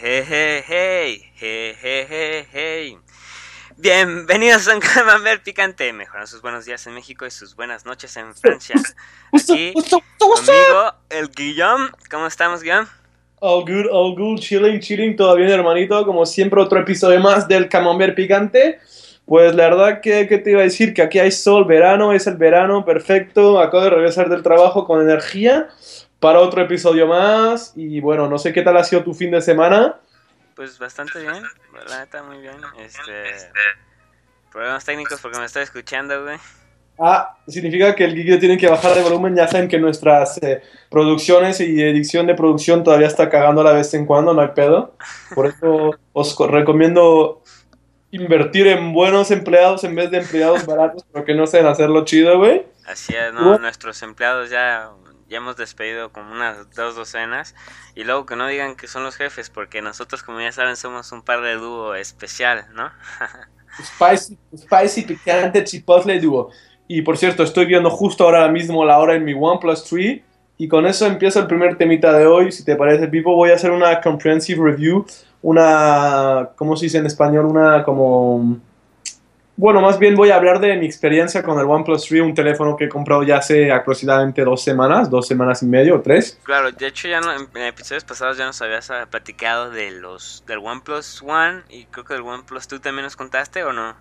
hey, hey, hey, hey, hey, hey. Bienvenidos a un Camembert Picante. Mejoran sus buenos días en México y sus buenas noches en Francia. Aquí conmigo, el Guillaume. ¿Cómo estamos, Guillaume? All good, all good, chilling, chilling, todo bien, hermanito. Como siempre, otro episodio más del Camembert Picante. Pues la verdad que, que te iba a decir que aquí hay sol, verano, es el verano perfecto. Acabo de regresar del trabajo con energía para otro episodio más. Y bueno, no sé qué tal ha sido tu fin de semana. Pues bastante bien, la neta, muy bien. Este. Problemas técnicos porque me estoy escuchando, güey. Ah, significa que el Guille tiene que bajar de volumen. Ya saben que nuestras eh, producciones y edición de producción todavía está cagando a la vez en cuando, no hay pedo. Por eso os co- recomiendo invertir en buenos empleados en vez de empleados baratos, pero que no sean hacerlo chido, güey. Así es, ¿no? Nuestros empleados ya, ya hemos despedido como unas dos docenas. Y luego que no digan que son los jefes, porque nosotros, como ya saben, somos un par de dúo especial, ¿no? Spicy, spicy, picante, chipotle dúo. Y por cierto, estoy viendo justo ahora mismo la hora en mi OnePlus 3. Y con eso empieza el primer temita de hoy. Si te parece, Pipo, voy a hacer una comprehensive review. Una, ¿cómo se dice en español? Una como... Bueno, más bien voy a hablar de mi experiencia con el OnePlus 3, un teléfono que he comprado ya hace aproximadamente dos semanas, dos semanas y medio o tres. Claro, de hecho ya no- en, episodios pasados ya nos habías platicado de los del OnePlus One y creo que del OnePlus 2 también nos contaste o no.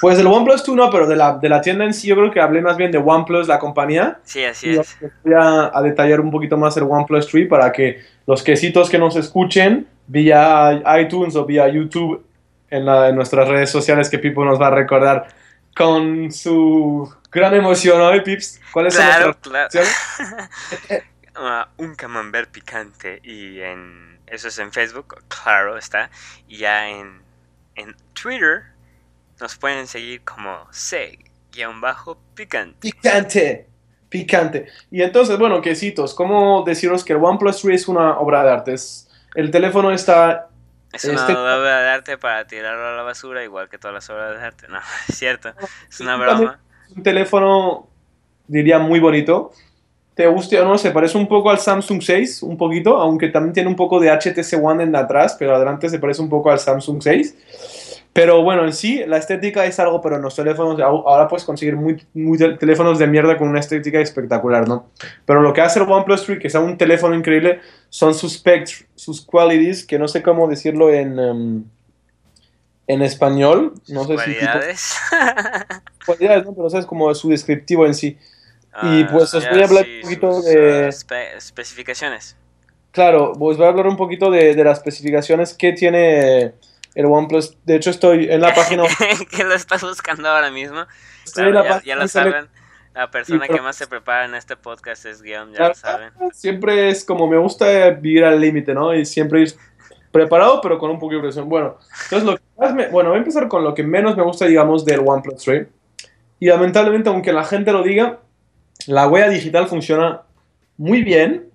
Pues el OnePlus 2 no, pero de la, de la tienda en sí yo creo que hablé más bien de OnePlus, la compañía. Sí, así Y es. voy a, a detallar un poquito más el OnePlus 3 para que los quesitos que nos escuchen vía iTunes o vía YouTube en, la- en nuestras redes sociales que Pipo nos va a recordar con su gran emoción hoy, Pips. ¿Cuáles Claro, son claro. Ah, un camembert picante y en eso es en Facebook, claro está, y ya en, en Twitter nos pueden seguir como C-picante. Picante. Picante. Y entonces, bueno, quesitos, ¿cómo deciros que el OnePlus 3 es una obra de arte? Es- el teléfono está Es una Este- obra de arte para tirarlo a la basura, igual que todas las obras de arte. No, es cierto, es una broma. un teléfono, diría, muy bonito. ¿Te guste o no? Se parece un poco al Samsung 6, un poquito, aunque también tiene un poco de HTC One en atrás, pero adelante se parece un poco al Samsung 6. Pero bueno, en sí, la estética es algo, pero en los teléfonos, ahora puedes conseguir muy, muy tel- teléfonos de mierda con una estética espectacular, ¿no? Pero lo que hace el OnePlus 3, que es un teléfono increíble, son sus specs, sus qualities, que no sé cómo decirlo en, em, en español. No sé si tipo- Cualidades. cualidades, ¿no? Pero sabes como su descriptivo en sí. Y, pues, os voy a hablar un poquito sus, de- ah, espe- especificaciones. Claro, pues voy a hablar un poquito de, de las especificaciones que tiene el OnePlus. De hecho, estoy en la página. que lo estás buscando ahora mismo. estoy en Claro, la ya, ya lo saben. La persona que más se prepara en este podcast es Guillaume, ya lo saben. Siempre es como me gusta vivir al límite, ¿no? Y siempre ir preparado, pero con un poco de presión. Bueno, entonces lo que más me- bueno, voy a empezar con lo que menos me gusta, digamos, del OnePlus 3. Y lamentablemente, aunque la gente lo diga, la huella digital funciona muy bien,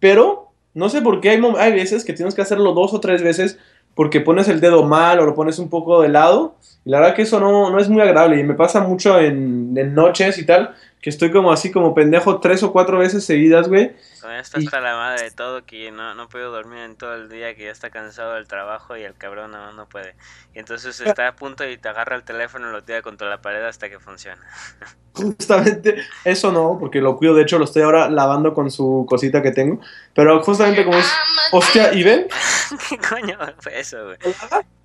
pero no sé por qué hay, hay veces que tienes que hacerlo dos o tres veces porque pones el dedo mal o lo pones un poco de lado. Y la verdad que eso no, no es muy agradable. Y me pasa mucho en, en noches y tal, que estoy como así, como pendejo tres o cuatro veces seguidas, güey. Todavía estás Y- para la madre de todo, que no, no puedo dormir en todo el día, que ya está cansado del trabajo y el cabrón no, no puede. Y entonces está a punto y te agarra el teléfono y lo tira contra la pared hasta que funciona. Justamente eso no, porque lo cuido, de hecho lo estoy ahora lavando con su cosita que tengo, pero justamente como es, hostia, y ven, ¿Qué coño fue eso, güey?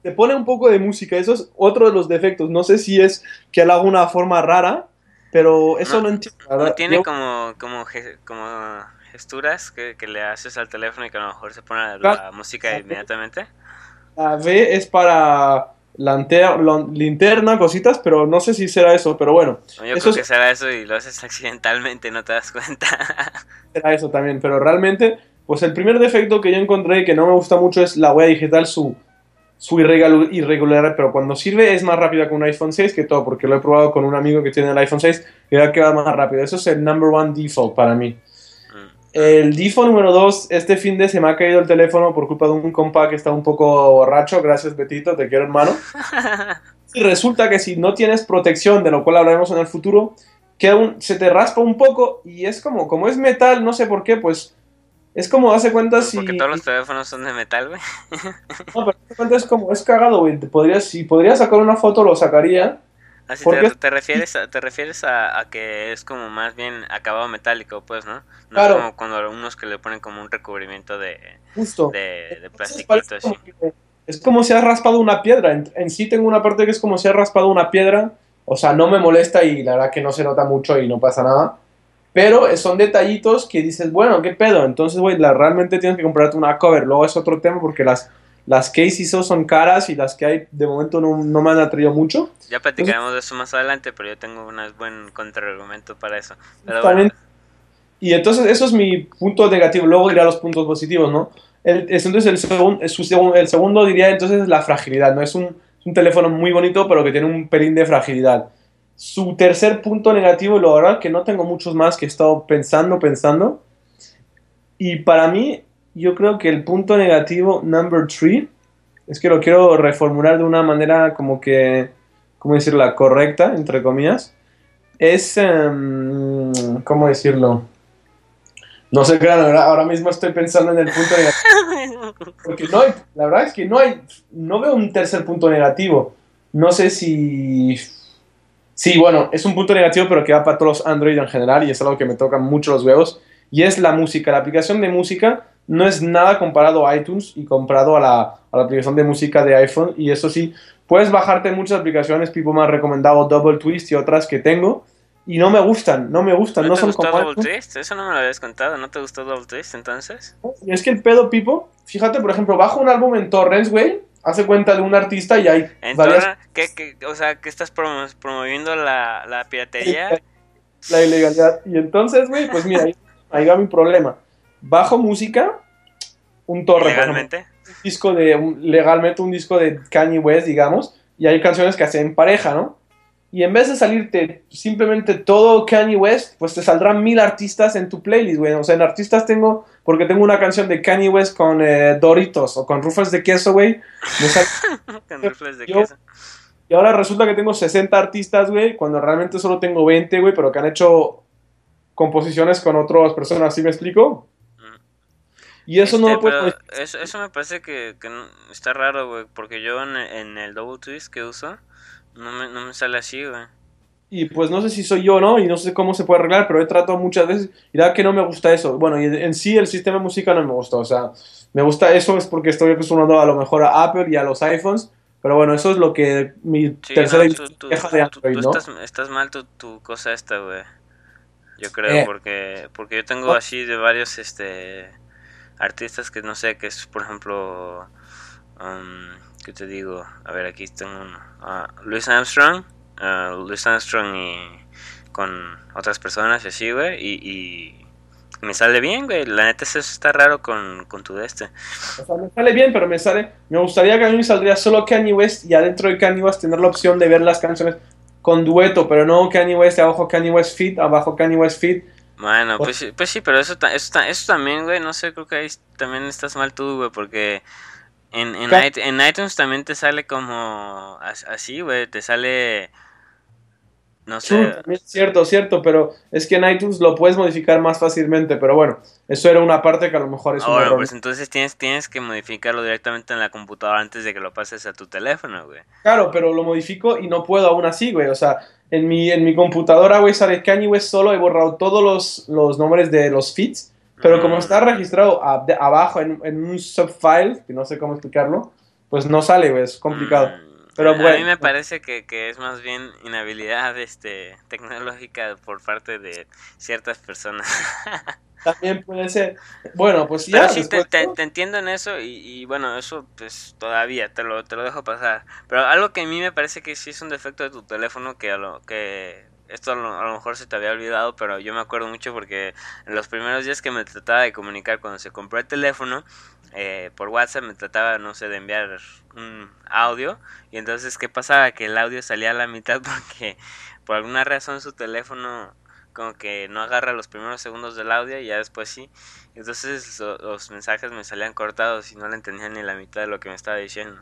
te pone un poco de música, eso es otro de los defectos, no sé si es que lo hago una forma rara, pero eso No, no, entiendo. ¿No tiene Yo- como, como, como gesturas que, que le haces al teléfono y que a lo mejor se pone la, Claro. la música inmediatamente? La V es para linterna, cositas, pero no sé si será eso, pero bueno, No, Yo Eso creo es- que será eso y lo haces accidentalmente, no te das cuenta. será eso también, pero realmente, pues el primer defecto que yo encontré que no me gusta mucho es la huella digital, su, su irregal- irregular, pero cuando sirve es más rápida que un iPhone 6 que todo, porque lo he probado con un amigo que tiene el iPhone 6 y ya que va más rápido. Eso es el number one default para mí. Mm. El default número 2, este fin de se me ha caído el teléfono por culpa de un compa que está un poco borracho. Gracias, Betito, te quiero, hermano. Y resulta que si no tienes protección, de lo cual hablaremos en el futuro, un- se te raspa un poco y es como, como es metal, no sé por qué, pues Es como, hace cuenta si... Porque todos los teléfonos son de metal, güey. no, pero hace cuenta es como, es cagado, güey. Podrías, si podría sacar una foto, lo sacaría. Así te, te, refieres, a, te refieres a, que es como más bien acabado metálico, pues, ¿no? No claro. es como cuando unos que le ponen como un recubrimiento de, Justo. de, de plastiquito así. Es como si has raspado una piedra. En, en, sí tengo una parte que es como si has raspado una piedra. O sea, no me molesta y la verdad que no se nota mucho y no pasa nada. Pero son detallitos que dices, bueno, ¿qué pedo? Entonces, güey, realmente tienes que comprarte una cover. Luego es otro tema porque las, las que hizo son caras y las que hay de momento no, no me han atraído mucho. Ya platicaremos de eso más adelante, pero yo tengo un buen contraargumento para eso. Pero bueno. Y entonces eso es mi punto negativo. Luego iré a los puntos positivos, ¿no? El, entonces el segundo diría entonces la fragilidad, ¿no? Es un, es un teléfono muy bonito, pero que tiene un pelín de fragilidad. Su tercer punto negativo, lo verdad que no tengo muchos más que he estado pensando, pensando. Y para mí, yo creo que el punto negativo number three, es que lo quiero reformular de una manera como que, ¿cómo decirla? Correcta, entre comillas. Es, um, ¿cómo decirlo? No sé, claro, ahora mismo estoy pensando en el punto negativo. Porque no hay, la verdad es que no hay, no veo un tercer punto negativo. No sé si Sí, bueno, es un punto negativo, pero que va para todos los Android en general y es algo que me toca mucho los huevos. Y es la música. La aplicación de música no es nada comparado a iTunes y comparado a la, a la aplicación de música de iPhone. Y eso sí, puedes bajarte muchas aplicaciones, Pipo me ha recomendado Double Twist y otras que tengo. Y no me gustan, no me gustan, ¿No, no te son gustó Double Twist? Eso no me lo habías contado, ¿no te gustó Double Twist entonces? Es que el pedo, Pipo, fíjate, por ejemplo, bajo un álbum en Torrents, güey, hace cuenta de un artista y hay ¿En varias... ¿qué, qué, o sea, que estás promo promoviendo la, la piratería? La ilegalidad. Y entonces, güey, pues mira, ahí, ahí, va mi problema. Bajo música, un torre. ¿Legalmente? un disco de, un, legalmente un disco de Kanye West, digamos, y hay canciones que hacen pareja, ¿no? Y en vez de salirte simplemente todo Kanye West, pues te saldrán mil artistas en tu playlist, güey. O sea, en artistas tengo, porque tengo una canción de Kanye West con eh, Doritos o con rufles de queso, güey. con rufles de Yo, queso. Y ahora resulta que tengo 60 artistas, güey, cuando realmente solo tengo 20, güey, pero que han hecho composiciones con otras personas, ¿sí me explico? Y eso este, no lo puedo... Eso, eso me parece que, que está raro, güey, porque yo en, en el Double Twist que uso no me, no me sale así, güey. Y pues no sé si soy yo, ¿no? Y no sé cómo se puede arreglar, pero he tratado muchas veces y da que no me gusta eso. Bueno, y en sí el sistema de música no me gusta, o sea, me gusta eso es porque estoy acostumbrado a lo mejor a Apple y a los iPhones, pero bueno, eso es lo que mi sí, tercera no, tú, tú, queja de Android, tú, ¿no? Estás, estás, mal tu, tu cosa esta, güey. Yo creo, Eh. porque porque yo tengo así de varios este artistas que no sé, que es por ejemplo, um, ¿qué te digo? A ver, aquí tengo uno. Uh, Louis Armstrong, uh, Louis Armstrong y con otras personas y así, güey, y, y me sale bien, güey. La neta eso está raro con, con tu de este. O sea, me sale bien, pero me sale. Me gustaría que a mí me saldría solo Kanye West y adentro de Kanye West tener la opción de ver las canciones con dueto, pero no Kanye West abajo Kanye West Fit, abajo Kanye West Fit. Bueno, pues, sí, pues sí, pero eso, eso, eso también, güey, no sé, creo que ahí también estás mal tú, güey, porque en, en, en, iTunes también te sale como así, güey, te sale... No sé. También es cierto, cierto, pero es que en iTunes lo puedes modificar más fácilmente, pero bueno, eso era una parte que a lo mejor es un Ahora, error. pues entonces tienes, tienes que modificarlo directamente en la computadora antes de que lo pases a tu teléfono, güey. Claro, pero lo modifico y no puedo aún así, güey, o sea, en mi, en mi computadora, güey, sale Kanye West solo, he borrado todos los, los nombres de los feeds, pero como está registrado a, de, abajo en, en, un subfile, que no sé cómo explicarlo, pues no sale, güey, es complicado. Mm. Pero a bueno. mí me parece que, que, es más bien inhabilidad este, tecnológica por parte de ciertas personas. También puede ser. Bueno, pues Pero ya. sí, te, te, te, entiendo en eso y, y, bueno, eso pues todavía te lo, te lo dejo pasar. Pero algo que a mí me parece que sí es un defecto de tu teléfono que a lo que esto a lo, mejor se te había olvidado, pero yo me acuerdo mucho porque en los primeros días que me trataba de comunicar cuando se compró el teléfono, eh, por WhatsApp me trataba, no sé, de enviar un audio y entonces, ¿qué pasaba? Que el audio salía a la mitad porque por alguna razón su teléfono como que no agarra los primeros segundos del audio y ya después sí. Entonces lo, los mensajes me salían cortados y no le entendía ni la mitad de lo que me estaba diciendo.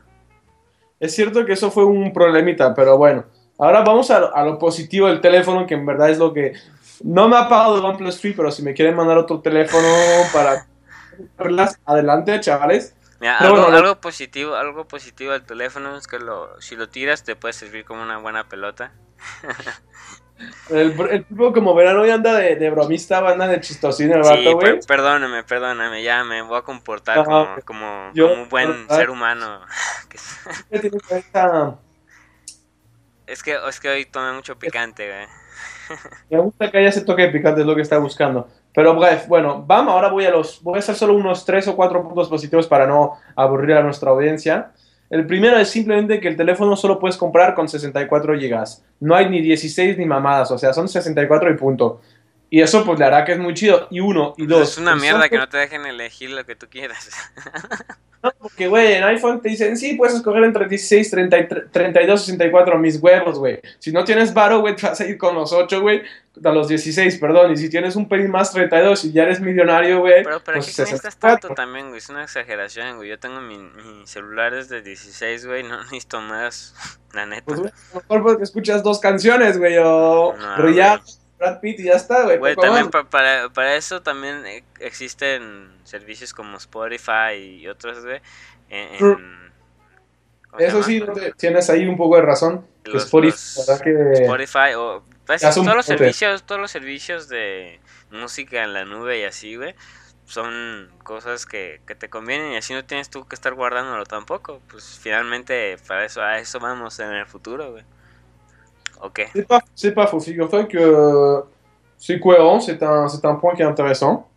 Es cierto que eso fue un problemita, pero bueno. Ahora vamos a, a, lo positivo del teléfono, que en verdad es lo que... No me ha pagado el OnePlus 3, pero si me quieren mandar otro teléfono para adelante, chavales. algo, positivo, algo positivo del teléfono es que lo, si lo tiras te puede servir como una buena pelota. El, tipo, como verán, hoy anda de, bromista, anda de chistosín el vato, güey. perdóname, perdóname, ya me voy a comportar como, como, un buen ser humano. es, que, es que hoy tomé mucho picante, güey. Me gusta que haya ese toque de picante, es lo que está buscando. Pero bueno, vamos, ahora voy a los, voy a hacer solo unos tres o cuatro puntos positivos para no aburrir a nuestra audiencia. El primero es simplemente que el teléfono solo puedes comprar con 64 GB. No hay ni 16 ni mamadas, o sea, son 64 y punto. Y eso pues le hará que es muy chido. Y uno, y dos. Es una mierda que no te dejen elegir lo que tú quieras. No, porque, güey, en iPhone te dicen, sí, puedes escoger entre 16, 32, 64, mis huevos, güey. Si no tienes varo, güey, te vas a ir con los 8, güey, a los 16, perdón. Y si tienes un pelín más 32 y ya eres millonario, güey. Pero, pero pues, aquí necesitas tanto también, güey. Es una exageración, güey. Yo tengo mi, mi celular desde 16, güey. No necesito más, la neta. Pues, mejor porque escuchas dos canciones, güey, o no, Brad Pitt y ya está, güey. Güey, también para, para, eso también e, existen servicios como Spotify y otros, güey. eso sí, tienes ahí un poco de razón. Spotify, que... Spotify o pues, todos los servicios, todos los servicios de música en la nube y así, güey, son cosas que, que te convienen y así no tienes tú que estar guardándolo tampoco. Pues finalmente para eso a eso vamos en el futuro, güey. Ok. C'est pas, c'est pas faux. Figure-toi que c'est cohérent, c'est un, c'est un point qui est intéressant.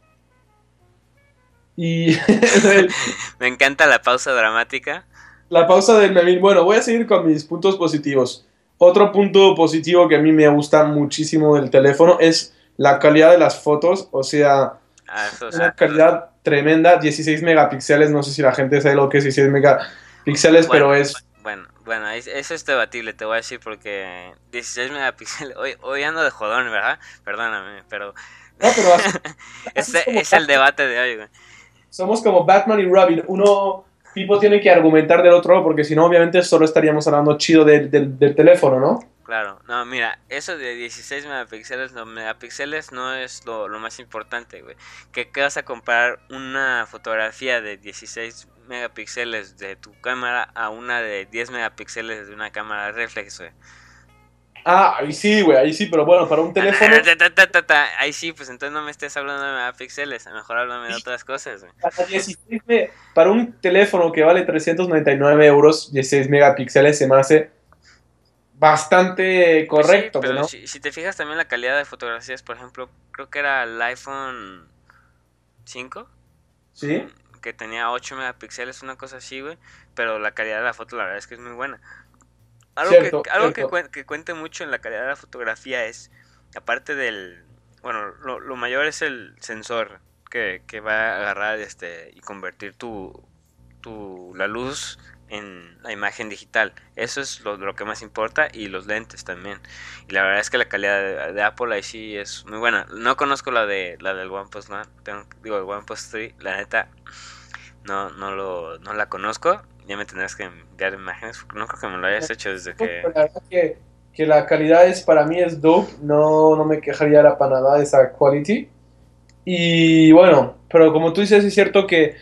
Y. Me encanta la pausa dramática. La pausa del Memil. Bueno, voy a seguir con mis puntos positivos. Otro punto positivo que a mí me gusta muchísimo del teléfono es la calidad de las fotos. O sea, ah, una calidad tremenda. 16 megapíxeles. No sé si la gente sabe lo que es 16 megapíxeles, pero es. Bueno, bueno, eso es debatible, te voy a decir, porque 16 megapíxeles, hoy, hoy ando de jodón, ¿verdad? Perdóname, pero... No, pero es el debate de hoy, güey. Somos como Batman y Robin, uno tipo tiene que argumentar del otro, porque si no, obviamente solo estaríamos hablando chido del, del, teléfono, ¿no? Claro, no, mira, eso de 16 megapíxeles, no, megapíxeles no es lo, lo más importante, güey. Que, que vas a comparar una fotografía de 16 megapíxeles de tu cámara a una de 10 megapíxeles de una cámara reflex, güey. Ah, ahí sí, güey, ahí sí, pero bueno, para un teléfono. ahí sí, pues entonces no me estés hablando de megapíxeles, a lo mejor háblame de otras cosas, güey. Para, para un teléfono que vale 399 euros, 16 megapíxeles se me hace bastante pues correcto, pero ¿no? si, si, te fijas también la calidad de fotografías, por ejemplo, creo que era el iPhone 5. Sí que tenía 8 megapíxeles, una cosa así, güey. Pero la calidad de la foto, la verdad es que es muy buena. Algo, que, algo que, cuente mucho en la calidad de la fotografía es, aparte del. Bueno, lo, mayor es el sensor que, que, va a agarrar este y convertir tu, tu, la luz en la imagen digital. Eso es lo, lo, que más importa y los lentes también. Y la verdad es que la calidad de, Apple ahí sí es muy buena. No conozco la de la del OnePlus, ¿no? digo el OnePlus 3, la neta no no lo no la conozco. Ya me tendrás que enviar imágenes porque no creo que me lo hayas hecho desde que la verdad que, que la calidad es para mí es dope, no no me quejaría la para nada de esa quality. Y bueno, pero como tú dices es cierto que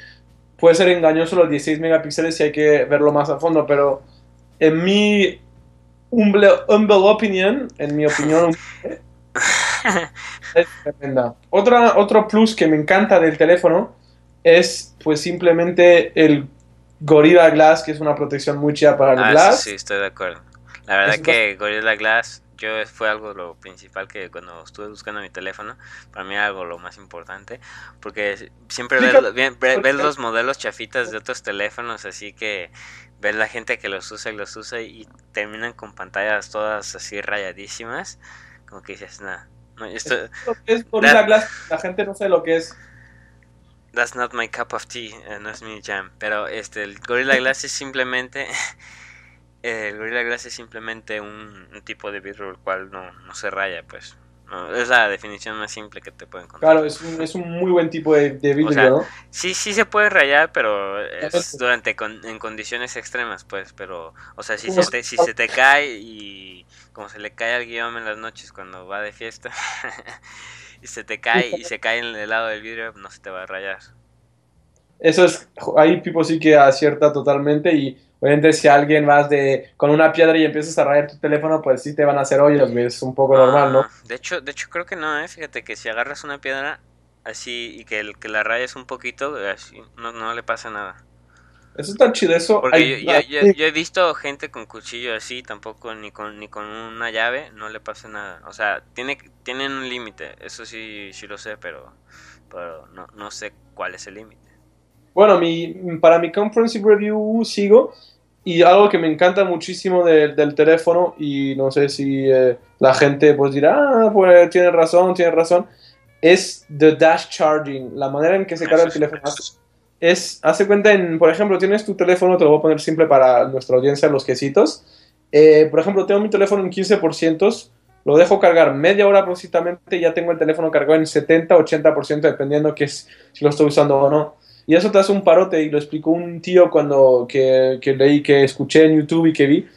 puede ser engañoso los 16 megapíxeles si hay que verlo más a fondo, pero en mi humble, humble opinion, en mi opinión, es tremenda. Otra, otro plus que me encanta del teléfono es pues simplemente el Gorilla Glass, que es una protección muy chida para el ah, Glass. Sí, estoy de acuerdo. La verdad que Gorilla Glass yo fue algo lo principal que cuando estuve buscando mi teléfono, para mí algo lo más importante, porque siempre ves, los modelos chafitas de otros teléfonos, así que ves la gente que los usa y los usa y terminan con pantallas todas así rayadísimas, como que dices, nada. No, esto, es Glass, la gente no sabe lo que es. That's not my cup of tea, eh, no es mi jam, pero este, el Gorilla Glass es simplemente el Gorilla Glass es simplemente un, tipo de vidrio el cual no, no se raya, pues. es la definición más simple que te pueden encontrar. Claro, es un, es un muy buen tipo de, vidrio, ¿no? Sí, sí se puede rayar, pero es durante en condiciones extremas, pues. Pero, o sea, si, se te, si se te cae y como se le cae al guion en las noches cuando va de fiesta y se te cae y se cae en el lado del vidrio, no se te va a rayar. Eso es, ahí Pipo sí que acierta totalmente y obviamente si alguien vas de, con una piedra y empiezas a rayar tu teléfono, pues sí te van a hacer hoyos, es un poco normal, ¿no? Ah, de hecho, de hecho creo que no, ¿eh? fíjate que si agarras una piedra así y que, el, que la rayes un poquito, así, no, no le pasa nada. Eso está chido, eso. Porque yo, he visto gente con cuchillo así, tampoco ni con ni con una llave, no le pasa nada. O sea, tiene tienen un límite, eso sí sí lo sé, pero, pero no, no sé cuál es el límite. Bueno, mi, para mi conference review sigo y algo que me encanta muchísimo del teléfono y no sé si eh, la gente pues dirá, ah, pues tiene razón, tiene razón, es the dash charging, la manera en que se carga el teléfono es, hace cuenta en, por ejemplo, tienes tu teléfono, te lo voy a poner simple para nuestra audiencia, los quesitos. Eh, por ejemplo, tengo mi teléfono en 15%, lo dejo cargar media hora aproximadamente y ya tengo el teléfono cargado en 70-80%, dependiendo que es, si lo estoy usando o no. Y eso te hace un parote y lo explicó un tío cuando que, que leí, que escuché en YouTube y que vi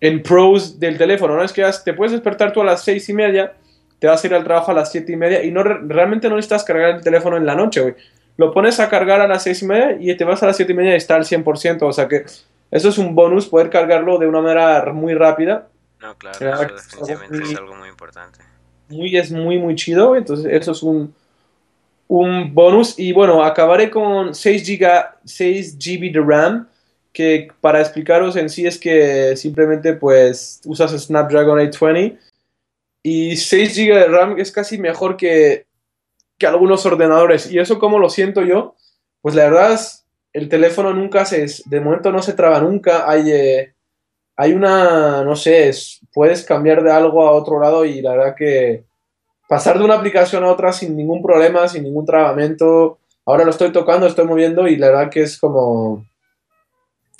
en pros del teléfono. No es que te puedes despertar tú a las seis y media, te vas a ir al trabajo a las siete y media y no realmente no necesitas cargar el teléfono en la noche, güey lo pones a cargar a las 6 y media y te vas a las 7 y media y está al 100%. O sea que eso es un bonus, poder cargarlo de una manera muy rápida. No, claro, eso definitivamente es algo muy importante. Muy, es muy, muy chido. Entonces, eso es un, un bonus. Y bueno, acabaré con 6 GB, 6 GB de RAM. Que para explicaros en sí es que simplemente pues usas Snapdragon 820 y 6 GB de RAM es casi mejor que que algunos ordenadores. ¿Y eso cómo lo siento yo? Pues la verdad es, el teléfono nunca se, de momento no se traba nunca. Hay, eh, hay una, no sé, puedes cambiar de algo a otro lado y la verdad que pasar de una aplicación a otra sin ningún problema, sin ningún trabamento. Ahora lo estoy tocando, estoy moviendo y la verdad que es como...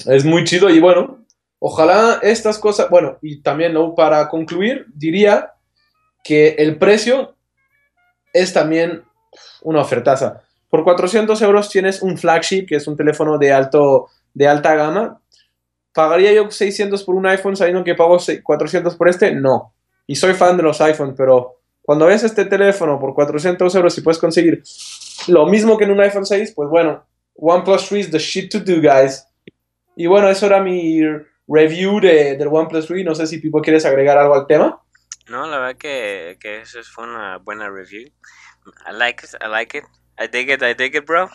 Es muy chido y bueno, ojalá estas cosas, bueno, y también ¿no? para concluir, diría que el precio es también una ofertaza. Por 400 euros tienes un flagship, que es un teléfono de, alto, de alta gama. ¿Pagaría yo 600 por un iPhone sabiendo que pago 400 por este? No. Y soy fan de los iPhones, pero cuando ves este teléfono por 400 euros y puedes conseguir lo mismo que en un iPhone 6, pues bueno, OnePlus 3 is the shit to do, guys. Y bueno, eso era mi review de, del OnePlus 3. No sé si Pipo quieres agregar algo al tema. No, la verdad que, que eso fue una buena review. I like it, I like it. I dig it, I dig it, bro.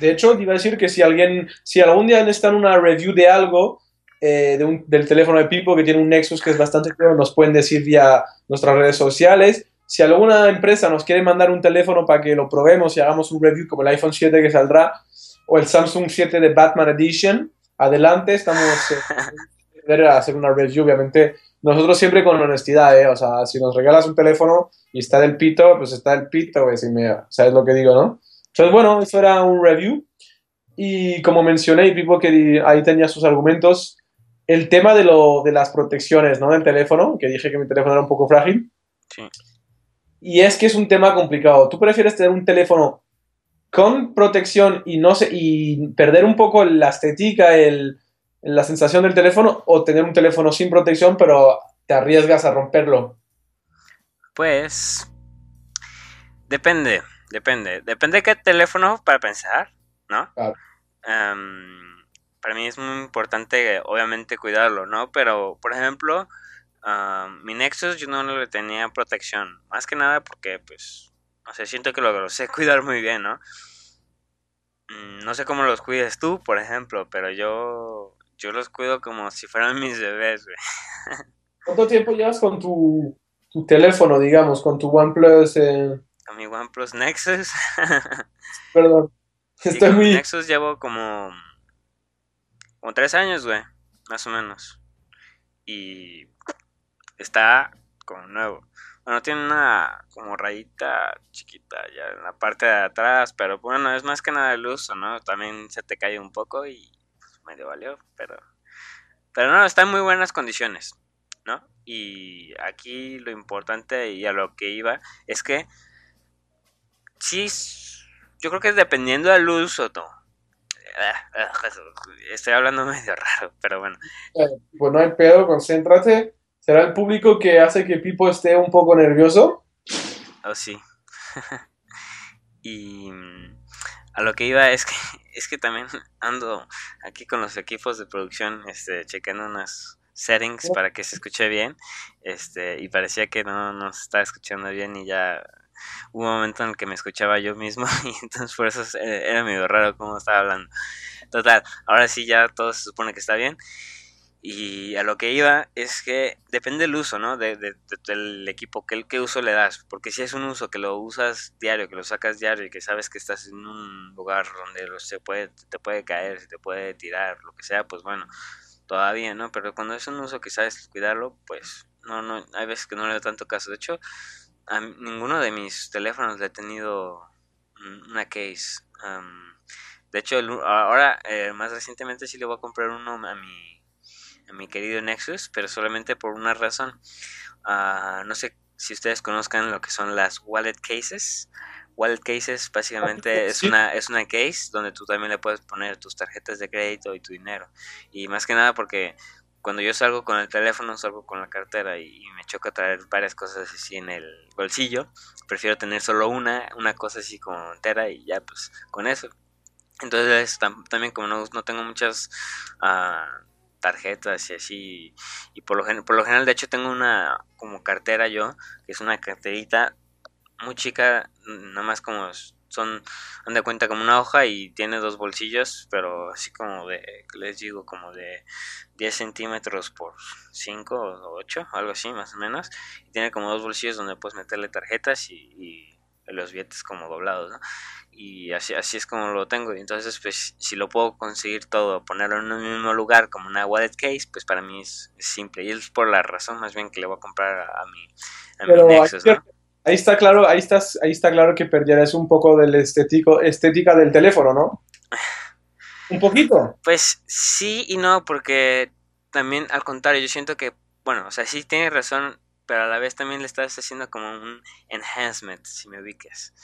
De hecho, te iba a decir que si alguien, si algún día necesitan una review de algo, eh, de un, del teléfono de Pipo que tiene un Nexus que es bastante claro, nos pueden decir vía nuestras redes sociales. Si alguna empresa nos quiere mandar un teléfono para que lo probemos y hagamos un review como el iPhone 7 que saldrá o el Samsung 7 de Batman Edition, adelante, estamos eh, a hacer una review, obviamente nosotros siempre con honestidad, ¿eh? O sea, si nos regalas un teléfono y está del pito, pues está del pito, güey, si me, ¿sabes lo que digo, no? Entonces, bueno, eso era un review. Y como mencioné, Pipo que ahí tenía sus argumentos, el tema de, lo, de las protecciones, ¿no? Del teléfono, que dije que mi teléfono era un poco frágil. Sí. Y es que es un tema complicado. ¿Tú prefieres tener un teléfono con protección y no sé, y perder un poco la estética, el, la sensación del teléfono o tener un teléfono sin protección pero te arriesgas a romperlo? Pues depende, depende, depende de qué teléfono para pensar, ¿no? Em, para mí es muy importante, obviamente, cuidarlo, ¿no? Pero, por ejemplo, mi Nexus yo no le tenía protección, más que nada porque, pues, no sé, siento que lo sé cuidar muy bien, ¿no? Mm, no sé cómo los cuides tú, por ejemplo, pero yo yo los cuido como si fueran mis bebés, güey. ¿Cuánto tiempo llevas con tu, tu teléfono, digamos, con tu OnePlus? Eh? Con mi OnePlus Nexus. Perdón. Estoy muy... Nexus llevo como, como tres años, güey, más o menos. Y está como nuevo. Bueno, tiene una como rayita chiquita ya en la parte de atrás, pero bueno, es más que nada el uso, ¿no? También se te cae un poco y medio valió, pero, pero no, está en muy buenas condiciones, ¿no? Y aquí lo importante y a lo que iba es que sí, yo creo que es dependiendo del uso, ¿no? Estoy hablando medio raro, pero bueno. Pues no hay pedo, concéntrate. ¿Será el público que hace que Pipo esté un poco nervioso? Oh, sí. y a lo que iba es que es que también ando aquí con los equipos de producción este checando unas settings para que se escuche bien este y parecía que no nos estaba escuchando bien y ya hubo un momento en el que me escuchaba yo mismo y entonces por eso era medio raro cómo estaba hablando total ahora sí ya todo se supone que está bien y a lo que iba es que depende del uso, ¿no? De, del equipo, ¿qué, qué uso le das. Porque si es un uso que lo usas diario, que lo sacas diario y que sabes que estás en un lugar donde se puede, te puede caer, se te puede tirar, lo que sea, pues bueno, todavía, ¿no? Pero cuando es un uso que sabes cuidarlo, pues no, no, hay veces que no le da tanto caso. De hecho, a ninguno de mis teléfonos le he tenido una case. de hecho, ahora, eh, más recientemente sí le voy a comprar uno a mi a mi querido Nexus, pero solamente por una razón. Ah, no sé si ustedes conozcan lo que son las wallet cases. Wallet cases básicamente es una, es una case donde tú también le puedes poner tus tarjetas de crédito y tu dinero. Y más que nada porque cuando yo salgo con el teléfono, salgo con la cartera y, me choca traer varias cosas así en el bolsillo. Prefiero tener solo una, una cosa así como entera y ya pues con eso. Entonces también como no, no tengo muchas... Uh, tarjetas y así. Y por lo, por lo general, de hecho, tengo una como cartera yo, que es una carterita muy chica, nada más como son, anda cuenta como una hoja y tiene dos bolsillos, pero así como de, les digo, como de 10 centímetros por 5 o 8, algo así más o menos. Y tiene como dos bolsillos donde puedes meterle tarjetas y, y los billetes como doblados, ¿no? y así, así es como lo tengo. Y entonces, pues, si lo puedo conseguir todo, ponerlo en un mismo lugar como una wallet case, pues para mí es, simple. Y es por la razón más bien que le voy a comprar a, mi, a mi Nexus, ahí, está claro, ahí estás, ahí está claro que perdieras un poco del estético, estética del teléfono, ¿no? un poquito. Pues sí y no, porque también al contrario, yo siento que, bueno, o sea, sí tienes razón, pero a la vez también le estás haciendo como un enhancement, si me ubiques.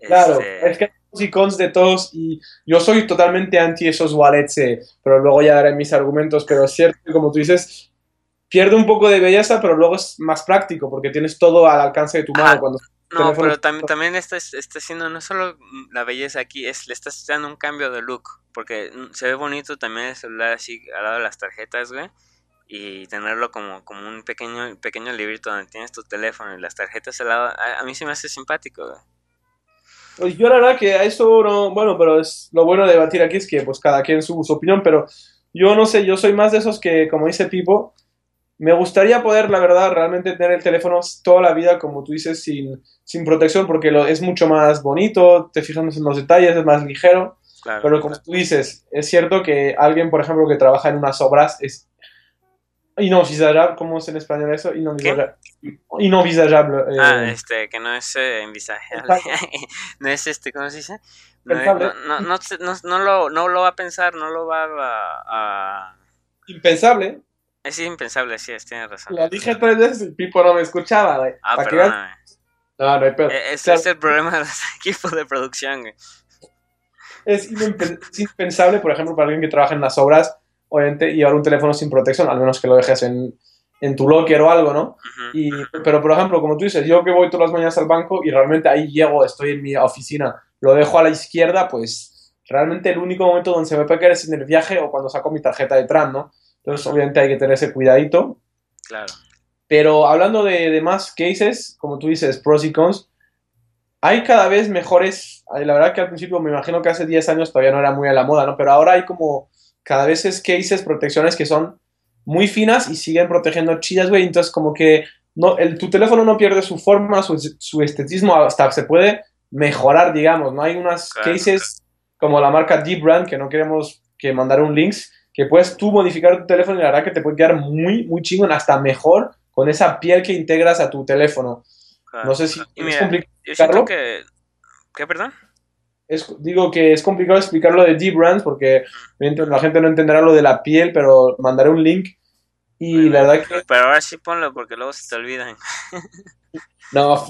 Claro, este, es que hay y cons de todos y yo soy totalmente anti esos wallets, eh, pero luego ya daré mis argumentos, pero es cierto como tú dices, pierde un poco de belleza, pero luego es más práctico porque tienes todo al alcance de tu mano. cuando no, pero también, también está, está haciendo no solo la belleza aquí, es le estás dando un cambio de look, porque se ve bonito también el celular así al lado de las tarjetas, güey y tenerlo como, como un pequeño pequeño librito donde tienes tu teléfono y las tarjetas al lado, a, a mí se me hace simpático. Güey. Pues yo la verdad que a eso no, bueno, pero es lo bueno de debatir aquí es que pues cada quien su, su opinión, pero yo no sé, yo soy más de esos que, como dice Pipo, me gustaría poder, la verdad, realmente tener el teléfono toda la vida, como tú dices, sin, sin protección, porque lo, es mucho más bonito, te fijas en los detalles, es más ligero. pero como tú dices, es cierto que alguien, por ejemplo, que trabaja en unas obras, es Inenvisageable, ¿cómo es en español eso? Inenvisageable. Eh. Ah, este, que no es eh, no es este, ¿cómo se dice? No, no, no, no, lo, no lo va a pensar, no lo va a... Impensable. Es impensable, sí, tienes razón. La dije tres veces y Pipo no me escuchaba, güey. Ah, perdóname. No, no hay pedo. E, ese es el problema de los equipos de producción, güey. Es, es impensable, por ejemplo, para alguien que trabaja en las obras obviamente, llevar un teléfono sin protección, al menos que lo dejes en, en tu locker o algo, ¿no? y, pero, por ejemplo, como tú dices, yo que voy todas las mañanas al banco y realmente ahí llego, estoy en mi oficina, lo dejo a la izquierda, pues realmente el único momento donde se me puede caer es en el viaje o cuando saco mi tarjeta de tram, ¿no? Entonces, obviamente hay que tener ese cuidadito. Claro. Pero hablando de, de más cases, como tú dices, pros y cons, hay cada vez mejores. La verdad que al principio me imagino que hace 10 años todavía no era muy a la moda, ¿no? Pero ahora hay como cada vez es cases, protecciones que son muy finas y siguen protegiendo chidas, güey. Entonces, como que no, el, tu teléfono no pierde su forma, su, su, estetismo, hasta se puede mejorar, digamos. No hay unas cases como la marca Deep Brand, que no queremos que mandar un links, que puedes tú modificar tu teléfono y la verdad que te puede quedar muy, muy chingón, hasta mejor con esa piel que integras a tu teléfono. No sé si es complicado. Que... ¿Qué, perdón? digo que es complicado explicarlo de Deep Brands porque la gente no entenderá lo de la piel, pero mandaré un link. Y la verdad que. Pero ahora sí ponlo porque luego se te olvidan. no,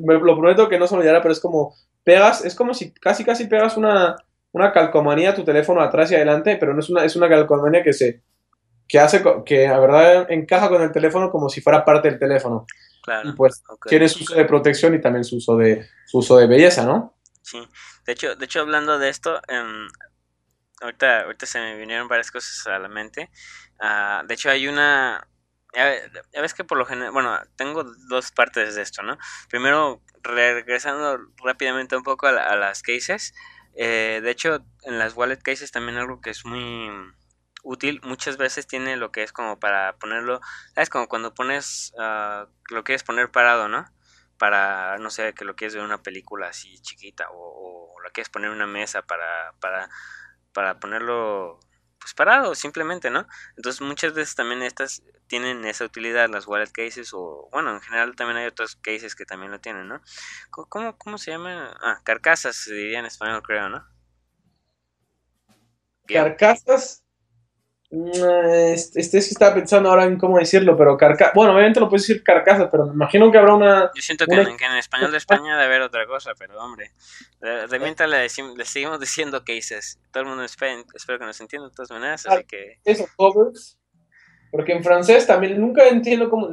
me lo prometo que no se olvidará, pero es como. Pegas, es como si casi casi pegas una, una calcomanía a tu teléfono atrás y adelante, pero no es una, es una calcomanía que se. que hace. que la verdad encaja con el teléfono como si fuera parte del teléfono. Claro. Y pues tiene su uso de protección y también su uso de, su uso de belleza, ¿no? Sí. De hecho, de hecho hablando de esto, em, ahorita, ahorita se me vinieron varias cosas a la mente. Ah, de hecho, hay una... Ya, ves que por lo general, bueno, tengo dos partes de esto, ¿no? Primero, regresando rápidamente un poco a, las cases. Eh, de hecho, en las wallet cases también algo que es muy útil muchas veces tiene lo que es como para ponerlo, ¿sabes? Como cuando pones, uh, lo quieres poner parado, ¿no? Para, no sé, que lo quieres ver una película así chiquita o, o lo quieres poner en una mesa para, para para ponerlo pues parado simplemente, ¿no? Entonces muchas veces también estas tienen esa utilidad, las wallet cases o bueno, en general también hay otros cases que también lo tienen, ¿no? ¿Cómo, cómo se llama? Ah, carcasas se diría en español creo, ¿no? Carcasas este, este estaba pensando ahora en cómo decirlo, pero carcasa. Bueno, obviamente lo puedes decir carcasa, pero me imagino que habrá una. Yo siento que, en, español de España debe haber otra cosa, pero hombre. De, mientras le, le, seguimos diciendo cases. Todo el mundo espera, espero que nos entienda de todas maneras, así que. Eso, covers. Porque en francés también nunca entiendo cómo.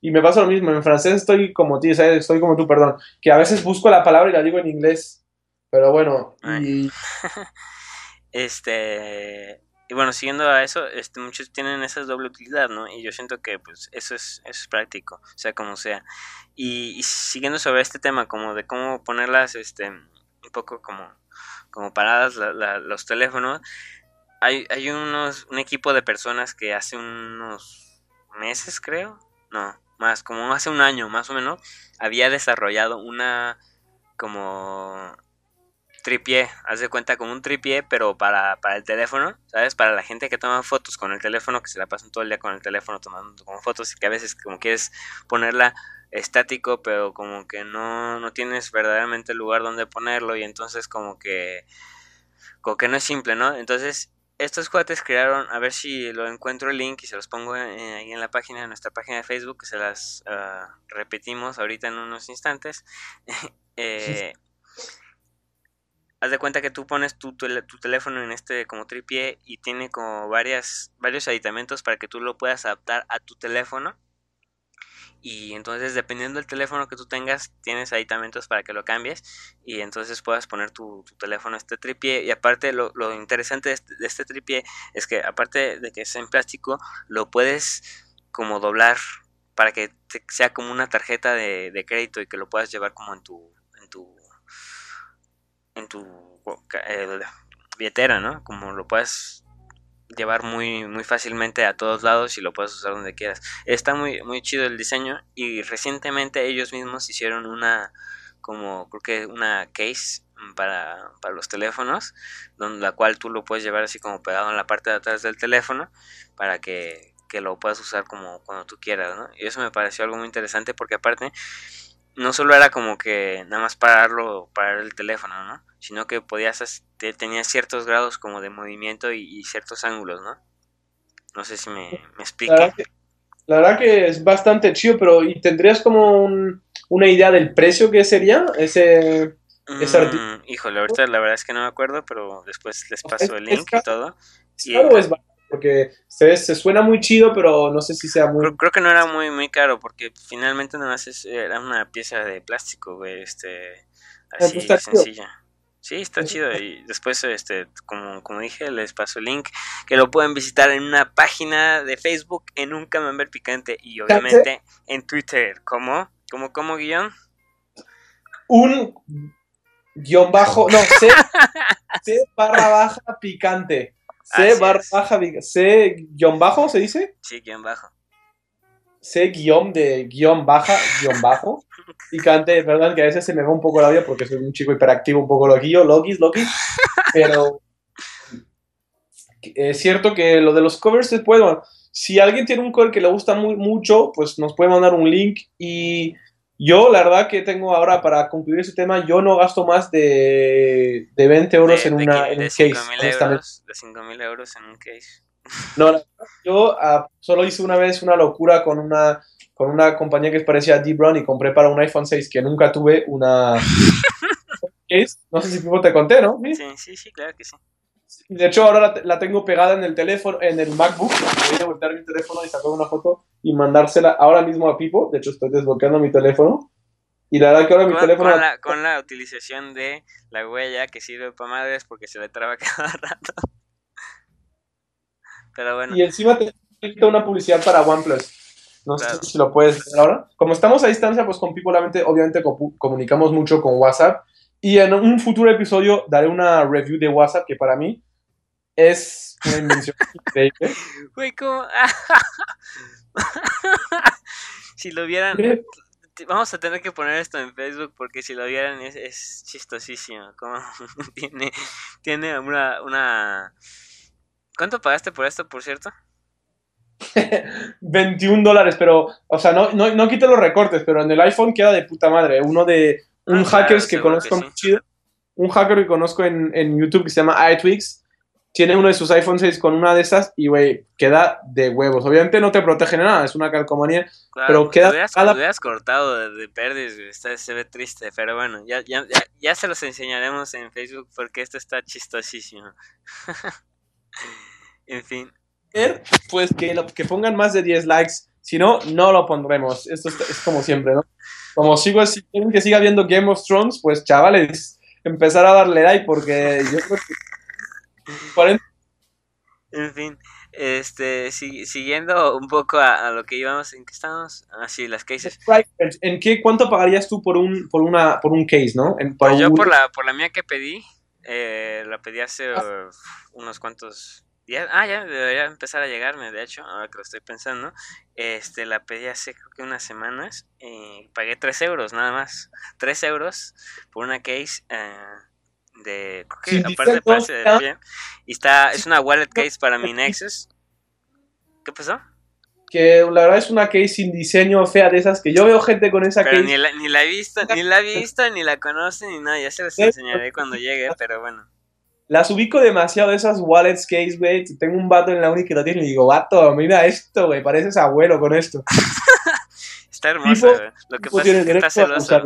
Y me pasa lo mismo, en francés estoy como ti, ¿sabes? Estoy como tú, perdón. Que a veces busco la palabra y la digo en inglés. Pero bueno. Y... este y bueno, siguiendo a eso, este, muchos tienen esa doble utilidad, ¿no? Y yo siento que pues eso es, eso es práctico, sea como sea. Y, siguiendo sobre este tema, como de cómo ponerlas, este, un poco como, como paradas los teléfonos, hay, hay unos, un equipo de personas que hace unos meses, creo, no, más, como hace un año más o menos, había desarrollado una como tripié, haz de cuenta como un tripié, pero para, para el teléfono, ¿sabes? Para la gente que toma fotos con el teléfono, que se la pasan todo el día con el teléfono tomando como fotos y que a veces como quieres ponerla estático, pero como que no, no tienes verdaderamente lugar donde ponerlo y entonces como que, como que no es simple, ¿no? Entonces estos cuates crearon, a ver si lo encuentro el link y se los pongo ahí en la página, en nuestra página de Facebook, que se las ah, repetimos ahorita en unos instantes. eh, haz de cuenta que tú pones tu, tu, teléfono en este como tripié y tiene como varias, varios aditamentos para que tú lo puedas adaptar a tu teléfono. Y entonces dependiendo del teléfono que tú tengas, tienes aditamentos para que lo cambies y entonces puedas poner tu, teléfono este tripié. Y aparte lo, lo interesante de este, de este tripié es que aparte de que es en plástico, lo puedes como doblar para que sea como una tarjeta de, de crédito y que lo puedas llevar como en tu en tu eh, billetera, ¿no? Como lo puedes llevar muy, muy fácilmente a todos lados y lo puedes usar donde quieras. Está muy, muy chido el diseño y recientemente ellos mismos hicieron una, como creo que una case para, para los teléfonos, donde la cual tú lo puedes llevar así como pegado en la parte de atrás del teléfono para que, que lo puedas usar como cuando tú quieras, ¿no? Y eso me pareció algo muy interesante porque aparte no solo era como que nada más pararlo, parar el teléfono, ¿no? Sino que podías, tenía ciertos grados como de movimiento y, ciertos ángulos, ¿no? No sé si me, me explico. La verdad, que, es bastante chido, pero ¿y tendrías como una idea del precio que sería ese, mm, Híjole, ahorita la verdad es que no me acuerdo, pero después les paso el link y todo. ¿Es es porque se, se, suena muy chido, pero no sé si sea muy... Creo, que no era muy muy caro, porque finalmente nada más era una pieza de plástico, güey, este, ah, así sencilla. Sí, está chido y después, este, como, como dije, les paso el link que lo pueden visitar en una página de Facebook, en un camembert picante y obviamente en Twitter, ¿cómo? ¿Cómo, cómo guion? Un guion bajo, no, C, C barra baja picante. C barra baja, C guion bajo, ¿se dice? Sí, guion bajo. C guion de guion baja, guion bajo. Picante, verdad que a veces se me va un poco la vida porque soy un chico hiperactivo, un poco loquillo, Lokis, Lokis. Pero es cierto que lo de los covers se puede. si alguien tiene un cover que le gusta muy, mucho, pues nos puede mandar un link y yo, la verdad que tengo ahora para concluir ese tema, yo no gasto más de, de 20 euros en, una, en un case. Euros, de 5.000 euros en un case. No, yo ah, solo hice una vez una locura con una, con una compañía que parecía Deep Run y compré para un iPhone 6 que nunca tuve una case. No sé si te conté, ¿no? Sí, sí, sí, claro que sí. De hecho, ahora la, tengo pegada en el teléfono, en el MacBook. Voy a voltear mi teléfono y sacar una foto y mandársela ahora mismo a Pipo. De hecho, estoy desbloqueando mi teléfono. Y la verdad que ahora mi teléfono... con la, con la utilización de la huella que sirve para madres porque se le traba cada rato. Pero bueno, Y encima te una publicidad para OnePlus. No Claro. sé si lo puedes ver ahora. Como estamos a distancia, pues con Pipo obviamente, comunicamos mucho con WhatsApp. Y en un futuro episodio daré una review de WhatsApp que para mí es una invención increíble. güey, ¿cómo? si lo vieran, vamos a tener que poner esto en Facebook porque si lo vieran es, es chistosísimo. Como tiene, tiene una, una... ¿Cuánto pagaste por esto, por cierto? 21 dólares, pero, o sea, no, no, no quite los recortes, pero en el iPhone queda de puta madre. Uno de un Ah, hacker claro, que conozco que muy sí. chido, un hacker que conozco en, en YouTube que se llama iTwix, tiene uno de sus iPhone 6 con una de esas y, güey, queda de huevos. Obviamente no te protege nada, es una calcomanía. Claro, Pero queda lo hubieras, cada- lo hubieras cortado de, de perdiz, está- se ve triste, pero bueno, ya, ya, ya, ya se los enseñaremos en Facebook porque esto está chistosísimo. en fin, Pues que, lo- que pongan más de 10 likes, si no, no lo pondremos. Esto es, es como siempre, ¿no? Como sigo, si quieren que siga viendo Game of Thrones, pues chavales, empezar a darle like porque yo creo que 40 en fin, este, si- siguiendo un poco a, a lo que íbamos, ¿en qué estamos? Ah, sí, las cases. ¿En qué cuánto pagarías tú por un por una por un case, no? En, Pues yo un- por la, por la mía que pedí, eh, la pedí hace uh, unos cuantos días. Ah, ya debería empezar a llegarme, de hecho, ahora que lo estoy pensando. Este, la pedí hace creo que unas semanas. Y pagué 3 euros nada más. 3 euros por una case eh, de... Que aparte parece de pie. Y está, es una wallet case para mi Nexus. ¿Qué pasó? que la verdad es una case sin diseño fea de esas que yo veo gente con esa Pero case. ni la, ni la he visto, ni la he visto, ni la conoce, ni nada. Ya se los enseñaré cuando llegue, pero bueno. Las ubico demasiado esas wallets case, güey. Tengo un vato en la uni que lo tiene y digo, vato, mira esto, güey, pareces abuelo con esto. Está hermosa, Pipo- güey. Lo que pasa es que está celoso.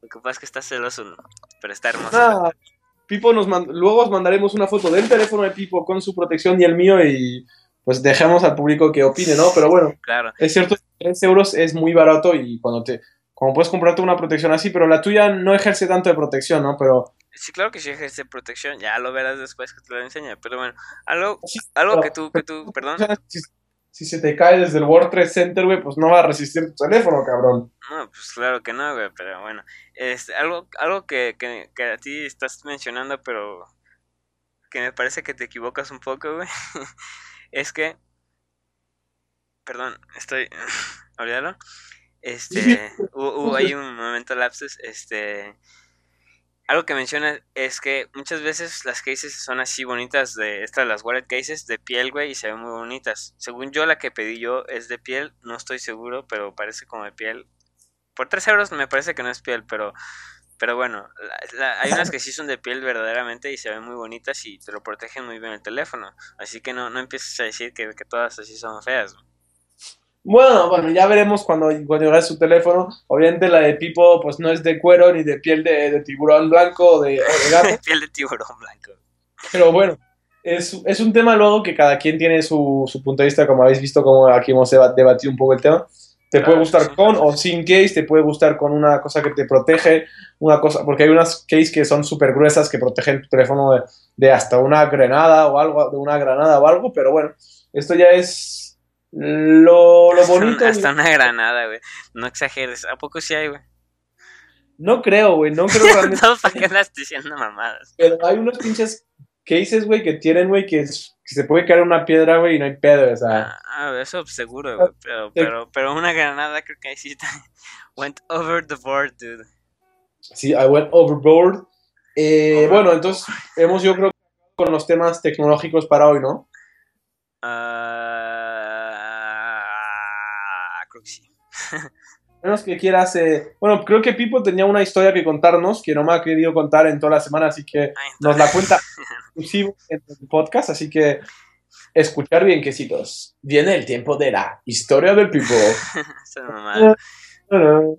Lo que pasa es que está celoso, ¿no? pero está hermosa. Ah, Pipo nos mand- luego os mandaremos una foto del teléfono de Pipo con su protección y el mío y pues dejemos al público que opine, ¿no? Pero bueno, Claro. es cierto, 3 euros es muy barato y cuando te, como puedes comprarte una protección así, pero la tuya no ejerce tanto de protección, ¿no? Pero Sí, claro que sí ejerce protección. Ya lo verás después que te lo enseñe. Pero bueno, algo, algo que tú, que tú, perdón. Si, se te cae desde el World Trade Center, güey, pues no va a resistir tu teléfono, cabrón. No, pues claro que no, güey, pero bueno. Este, algo, algo que, que, que a ti estás mencionando, pero que me parece que te equivocas un poco, güey. es que, perdón, estoy, olvídalo. Este, hubo, hubo ahí un momento lapsus, este, algo que mencionas es que muchas veces las cases son así bonitas de estas las wallet cases de piel, güey, y se ven muy bonitas. Según yo la que pedí yo es de piel, no estoy seguro, pero parece como de piel. Por 3 euros me parece que no es piel, pero pero bueno, la- hay unas que sí son de piel verdaderamente y se ven muy bonitas y te lo protegen muy bien el teléfono. Así que no, no empieces a decir que, que todas así son feas. güey. Bueno, bueno, ya veremos cuando, cuando llegue su teléfono. Obviamente la de Pipo, pues no es de cuero ni de piel de, de tiburón blanco o de, o de gato. piel de tiburón blanco. Pero bueno, es, es un tema luego que cada quien tiene su, su punto de vista, como habéis visto, como aquí hemos deba- debatido un poco el tema. Te Claro, puede gustar sí. con o sin case, te puede gustar con una cosa que te protege, una cosa, porque hay unas case que son súper gruesas que protegen tu teléfono de, de hasta una granada o algo, de una granada o algo, pero bueno, esto ya es lo, lo Hasta un- bonito. Hasta una granada, güey. No exageres. ¿A poco sí hay, güey? No creo, güey, no creo realmente. no, ¿para qué andas diciendo mamadas? Pero hay unos pinches cases, güey, que tienen, güey, que, es- que se puede caer una piedra, güey, y no hay pedo, o sea. Ah, ah, eso seguro, güey. Pero, pero, pero una granada creo que ahí sí está. Went over the board, dude. Sí, I went overboard. Eh, bueno, entonces hemos, yo creo, con los temas tecnológicos para hoy, ¿no? Ah, Menos que quieras. eh, Bueno, creo que Pipo tenía una historia que contarnos que no me ha querido contar en toda la semana, así que Ay, nos la cuenta exclusivo en el podcast. Así que escuchar bien, quesitos. Viene el tiempo de la historia del Pipo.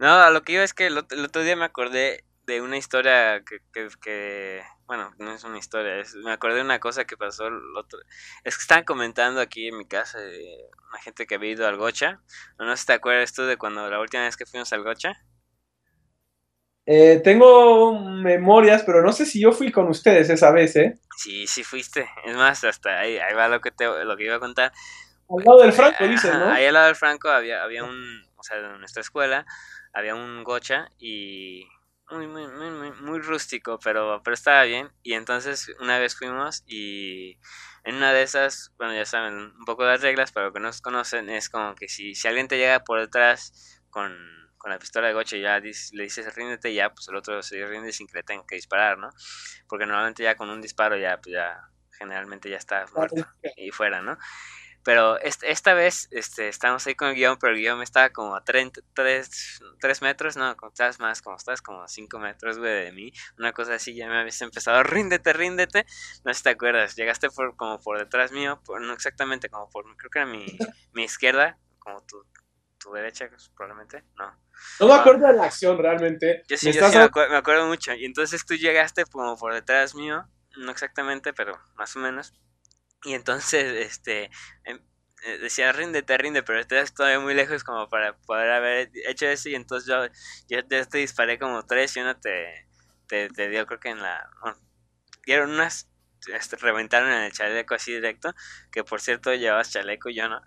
No, a lo que iba es que el otro, el otro día me acordé de una historia que, que, bueno, no es una historia, me acordé de una cosa que pasó el otro, es que estaban comentando aquí en mi casa de una gente que había ido al Gocha, no, sé si te acuerdas tú de cuando la última vez que fuimos al Gocha. Eh, tengo memorias, pero no sé si yo fui con ustedes esa vez, ¿eh? Sí, sí fuiste. Es más, hasta ahí, ahí va lo que, te, lo que iba a contar. Al lado del Franco, dices, ¿no? Ahí al lado del Franco había, había un, o sea, en nuestra escuela había un gocha y muy, muy, muy, muy, rústico, pero, pero estaba bien. Y entonces una vez fuimos y en una de esas, bueno, ya saben, un poco las reglas, pero que no conocen, es como que si, si alguien te llega por detrás con, con la pistola de gocha y ya le dices ríndete, ya pues el otro se rinde sin que le tenga que disparar, ¿no? Porque normalmente ya con un disparo ya, pues ya generalmente ya está muerto y fuera, ¿no? Pero esta vez este, estábamos ahí con el guion, pero el guion estaba como a 3, metros, no, estás más, como estás como a 5 metros, güey, de mí. Una cosa así, ya me habías empezado, ríndete, ríndete. No sé si te acuerdas, llegaste por, como por detrás mío, no exactamente como por, creo que era mi, mi izquierda, como tu, tu derecha, probablemente, no. No me acuerdo de la acción realmente. Yo sí, yo sí me, acuerdo, me acuerdo mucho. Y entonces tú llegaste como por detrás mío, no exactamente, pero más o menos. Y entonces, este, em, eh, decía, ríndete, rinde, pero estás todavía muy lejos como para poder haber hecho eso. Y entonces yo, yo te, disparé como tres y uno te, te, dio, creo que en la... dieron unas, este, reventaron en el chaleco así directo, que por cierto llevabas chaleco y yo no.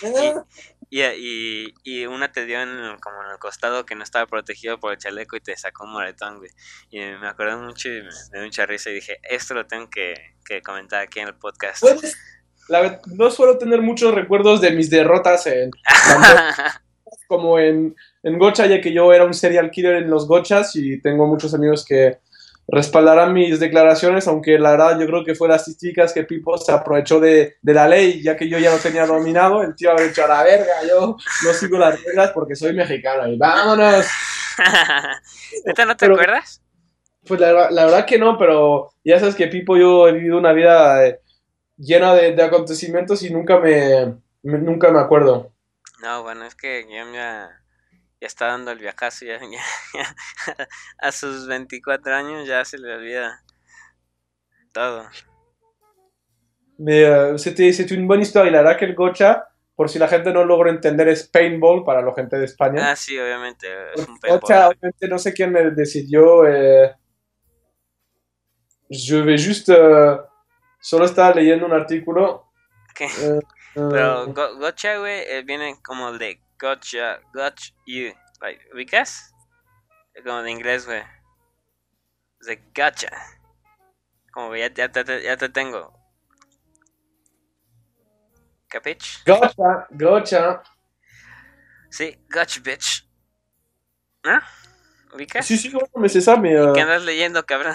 y, y, y, una te dio en, como en el costado que no estaba protegido por el chaleco y te sacó un moretón, güey. Y me acordé mucho y me dio mucha risa y dije, esto lo tengo que, que comentar aquí en el podcast. no suelo tener muchos recuerdos de mis derrotas en como en, en Gocha, ya que yo era un serial killer en los Gochas y tengo muchos amigos que respaldarán mis declaraciones, aunque la verdad yo creo que fue las típicas que Pipo se aprovechó de, de, la ley, ya que yo ya lo tenía dominado, el tío había dicho a la verga, yo no sigo las reglas porque soy mexicano y vámonos. ¿Neta no te acuerdas? Pues la, la, verdad que no, pero ya sabes que Pipo yo he vivido una vida eh, llena de, acontecimientos y nunca me, nunca me acuerdo. No, bueno, es que ya, ya, está dando el viajazo, ya, a sus 24 años ya se le olvida todo. C'est une bonne histoire. Verdad que el Gocha, por si la gente no logra entender, es paintball para la gente de España. Ah, sí, obviamente. Es un Gocha, obviamente, no sé quién decidió. Eh, je vais juste. Uh, solo estaba leyendo un artículo. ¿Qué? Uh, Pero go, gotcha, güey, eh, viene como de gotcha, gotcha you. Like, ¿Ubicas? Como de inglés, güey. De gotcha. Como ya, ya, te, ya te tengo. ¿Capich? Gotcha, gotcha. Sí, gotcha, bitch. ¿Ah? Sí, sí, me se sabe. ¿Qué andas leyendo, cabrón?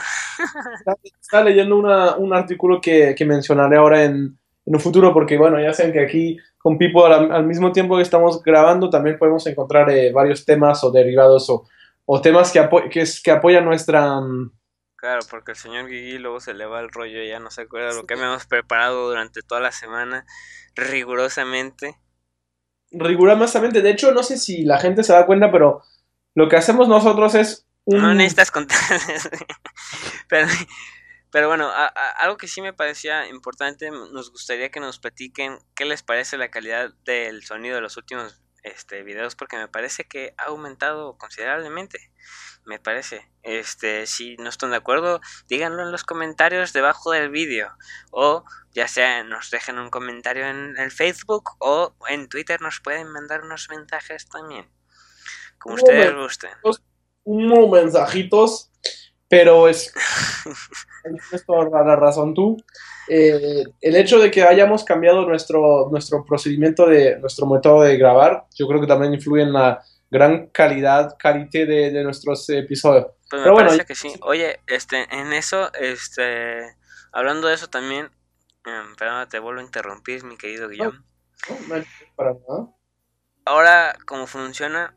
Estaba leyendo una, un artículo que, que mencionaré ahora en, en, un futuro, porque bueno, ya saben que aquí con Pipo al, mismo tiempo que estamos grabando también podemos encontrar eh, varios temas o derivados o, o temas que, que, que, apoyan nuestra... Mm, claro, porque el señor Guigui luego se le va el rollo y ya no se acuerda lo que hemos preparado durante toda la semana, rigurosamente. Rigurosamente, de hecho, no sé si la gente se da cuenta, pero lo que hacemos nosotros es... No necesitas contar. pero, pero bueno, algo que sí me parecía importante, nos gustaría que nos platiquen qué les parece la calidad del sonido de los últimos este, videos, porque me parece que ha aumentado considerablemente. Me parece. Este, si no están de acuerdo, díganlo en los comentarios debajo del vídeo. O ya sea nos dejen un comentario en el Facebook o en Twitter nos pueden mandar unos mensajes también. Como ustedes gusten. Unos mensajitos, pero es. tienes toda la razón tú. Eh, el hecho de que hayamos cambiado nuestro, nuestro procedimiento de nuestro método de grabar, yo creo que también influye en la gran calidad, calidad de, de nuestros episodios. Pues pero bueno, que sí. Oye, este, en eso, este, hablando de eso también, eh, perdón, te vuelvo a interrumpir, mi querido Guillaume. no, para nada. Ahora, como funciona,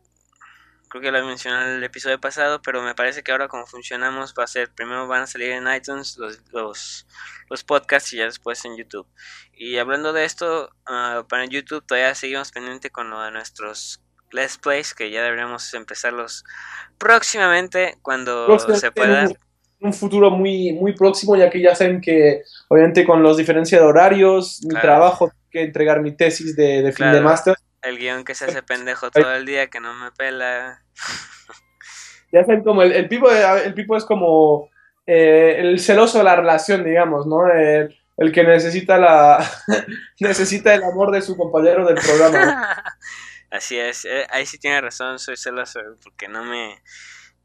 creo que lo mencioné en el episodio pasado, pero me parece que ahora como funcionamos va a ser, primero van a salir en iTunes los, los, los podcasts y ya después en YouTube. Y hablando de esto, uh, para YouTube todavía seguimos pendiente con lo de nuestros Let's Plays, que ya deberíamos empezarlos próximamente cuando se pueda. En un, futuro muy, muy próximo, ya que ya saben que, obviamente, con los diferencias de horarios, mi trabajo, que entregar mi tesis de, fin de máster. El guion que se hace pendejo todo el día, que no me pela. Ya saben, como el, el, pipo, el pipo es como eh, el celoso de la relación, digamos, ¿no? El, el que necesita la necesita el amor de su compañero del programa. Así es, eh, ahí sí tiene razón, soy celoso porque no me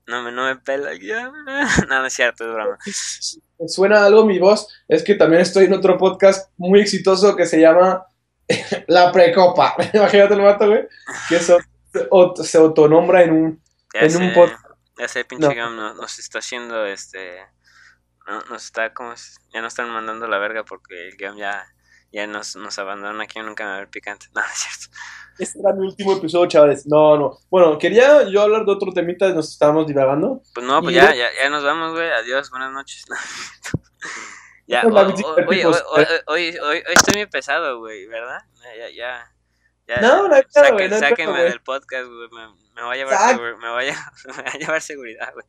no me, no me pela ya. no, no es cierto, es broma. Suena algo mi voz, es que también estoy en otro podcast muy exitoso que se llama La Precopa. Imagínate el vato, güey, que se autonombra en un, en un podcast. Ya sé, pinche no. nos está haciendo este no, nos está como ya nos están mandando la verga porque el game ya ya nos, nos abandona aquí nunca me ver picante. No, es cierto. Este era mi último episodio, chavales. No, no. Bueno, quería yo hablar de otro temita, nos estábamos divagando. Pues no, pues ya, ya, ya nos vamos, güey. Adiós, buenas noches. ya, hoy, hoy, hoy, hoy, estoy muy pesado, güey, ¿verdad? Ya, ya. Ya no, no hay pedo, güey. sáquenme del podcast, güey. Me, me, voy a llevar, me, voy a, me voy a llevar seguridad, güey.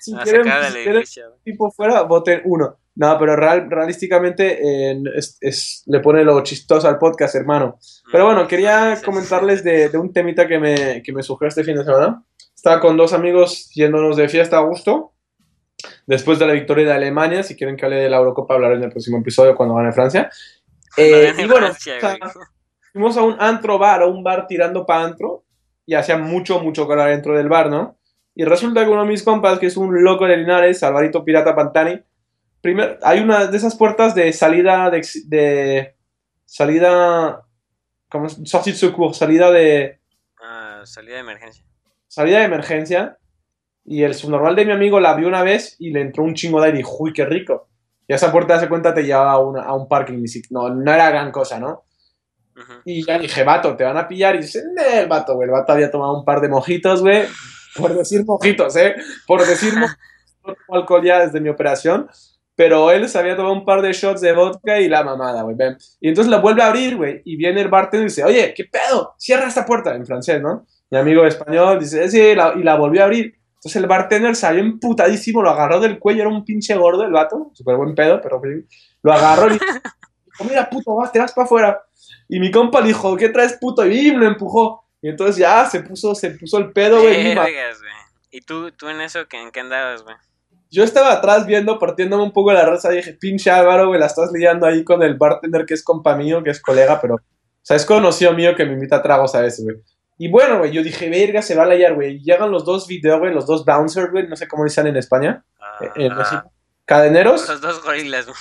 Si quieren, tipo fuera, voten uno. No, pero real, realísticamente eh, es, le pone lo chistoso al podcast, hermano. Pero bueno, quería comentarles de, un temita que me, que me surgió este fin de semana. Estaba con dos amigos yéndonos de fiesta a gusto. Después de la victoria de Alemania, si quieren que hable de la Eurocopa, hablaré en el próximo episodio cuando gane Francia. Eh, y bueno, fuimos a un antro bar, a un bar tirando para antro, y hacía mucho, mucho calor dentro del bar, ¿no? Y resulta que uno de mis compas, que es un loco de Linares, Alvarito Pirata Pantani, primero, hay una de esas puertas de salida de, de salida ¿cómo es? Sortie de secours, salida de ah, salida de emergencia. Salida de emergencia y el subnormal de mi amigo la vio una vez y le entró un chingo de aire y uy, qué rico. Y esa puerta, hace cuenta, te llevaba a, a un parking. No, no era gran cosa, ¿no? Y ya dije, vato, te van a pillar. Y dice, el vato, güey. El vato había tomado un par de mojitos, güey. Por decir mojitos, ¿eh? Por decir mojitos. No tomo alcohol ya desde mi operación. Pero él se había tomado un par de shots de vodka y la mamada, güey. Y entonces la vuelve a abrir, güey. Y viene el bartender y dice, oye, ¿qué pedo? Cierra esta puerta. En francés, ¿no? Mi amigo español dice, sí, y la volvió a abrir. Entonces el bartender salió emputadísimo, lo agarró del cuello, era un pinche gordo el vato, súper buen pedo, pero lo agarró y mira, puto, vas, te vas para afuera. Y mi compa le dijo, ¿qué traes, puto? Y lo empujó. Y entonces ya se puso, se puso el pedo, güey. ¿Y tú, tú en eso, ¿en qué andabas, güey? Yo estaba atrás viendo, partiéndome un poco la raza, y dije, pinche Álvaro, güey, la estás liando ahí con el bartender que es compa mío, que es colega, pero, o sea, es conocido mío que me invita a tragos a ese, güey. Y bueno, güey, yo dije, verga, se va a layar, güey. Llegan los dos videos, güey, los dos bouncers, güey, no sé cómo dicen en España. Eh, Cadeneros. Los dos gorilas, güey.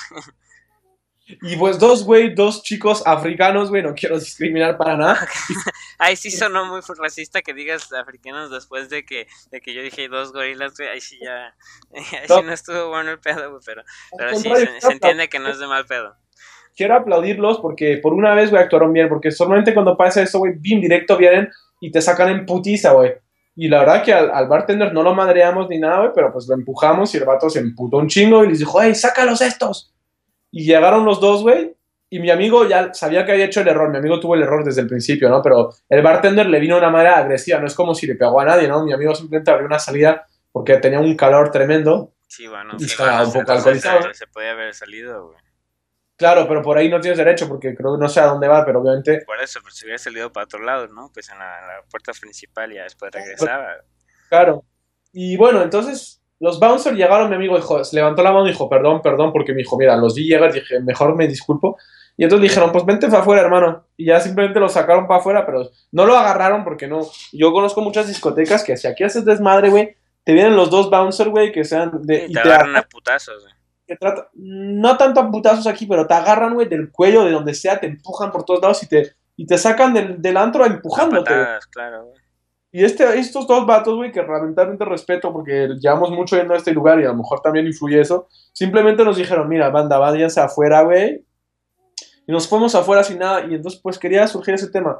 Y pues dos, güey, dos chicos africanos, güey, no quiero discriminar para nada. Ahí sí sonó muy racista que digas africanos después de que, de que yo dije dos gorilas, güey, ahí sí ya, ahí sí no estuvo bueno el pedo, güey, pero, pero sí, se, entiende que no es de mal pedo. Quiero aplaudirlos porque por una vez, güey, actuaron bien, porque solamente cuando pasa eso, güey, bien directo vienen y te sacan en putiza, güey. Y la verdad que al, bartender no lo madreamos ni nada, güey, pero pues lo empujamos y el vato se emputó un chingo y les dijo, hey, sácalos estos. Y llegaron los dos, güey, y mi amigo ya sabía que había hecho el error. Mi amigo tuvo el error desde el principio, ¿no? Pero el bartender le vino de una manera agresiva, no es como si le pegó a nadie, ¿no? Mi amigo simplemente abrió una salida porque tenía un calor tremendo. Sí, bueno, y estaba un poco alcoholizado. Se, puede haber salido, güey. Claro, pero por ahí no tienes derecho porque creo que no sé a dónde va, pero obviamente. Por eso, pero si hubiera salido para otro lado, ¿no? Pues en la, puerta principal ya después regresaba. Claro. Y bueno, entonces los bouncers llegaron, mi amigo dijo, se levantó la mano y dijo, perdón, perdón, porque me dijo, mira, los vi llegar, dije, mejor me disculpo. Y entonces dijeron, pues vente para afuera, hermano. Y ya simplemente lo sacaron para afuera, pero no lo agarraron porque no. Yo conozco muchas discotecas que si aquí haces desmadre, güey, te vienen los dos bouncers, güey, que sean de. Y te, agarran a putazos, güey. no tanto a putazos aquí, pero te agarran, güey, del cuello, de donde sea, te empujan por todos lados y te, y te sacan del, del antro empujándote. claro, güey. Y este, estos dos vatos, güey, que lamentablemente respeto porque llevamos mucho yendo a este lugar y a lo mejor también influye eso, simplemente nos dijeron, mira, banda, váyanse afuera, güey. Y nos fuimos afuera sin nada. Y entonces, pues quería surgir ese tema.